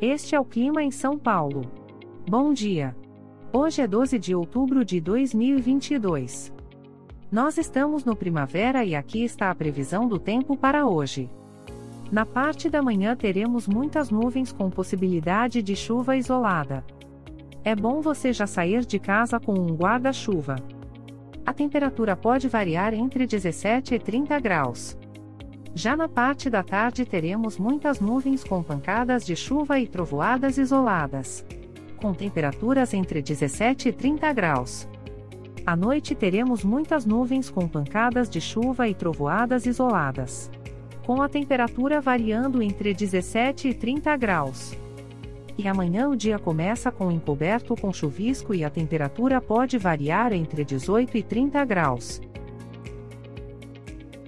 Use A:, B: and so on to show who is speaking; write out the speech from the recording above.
A: Este é o clima em São Paulo. Bom dia. Hoje é 12 de outubro de 2022. Nós estamos no primavera e aqui está a previsão do tempo para hoje. Na parte da manhã teremos muitas nuvens com possibilidade de chuva isolada. É bom você já sair de casa com um guarda-chuva. A temperatura pode variar entre 17 e 30 graus. Já na parte da tarde teremos muitas nuvens com pancadas de chuva e trovoadas isoladas. Com temperaturas entre 17 e 30 graus. À noite teremos muitas nuvens com pancadas de chuva e trovoadas isoladas. Com a temperatura variando entre 17 e 30 graus. E amanhã o dia começa com encoberto com chuvisco e a temperatura pode variar entre 18 e 30 graus.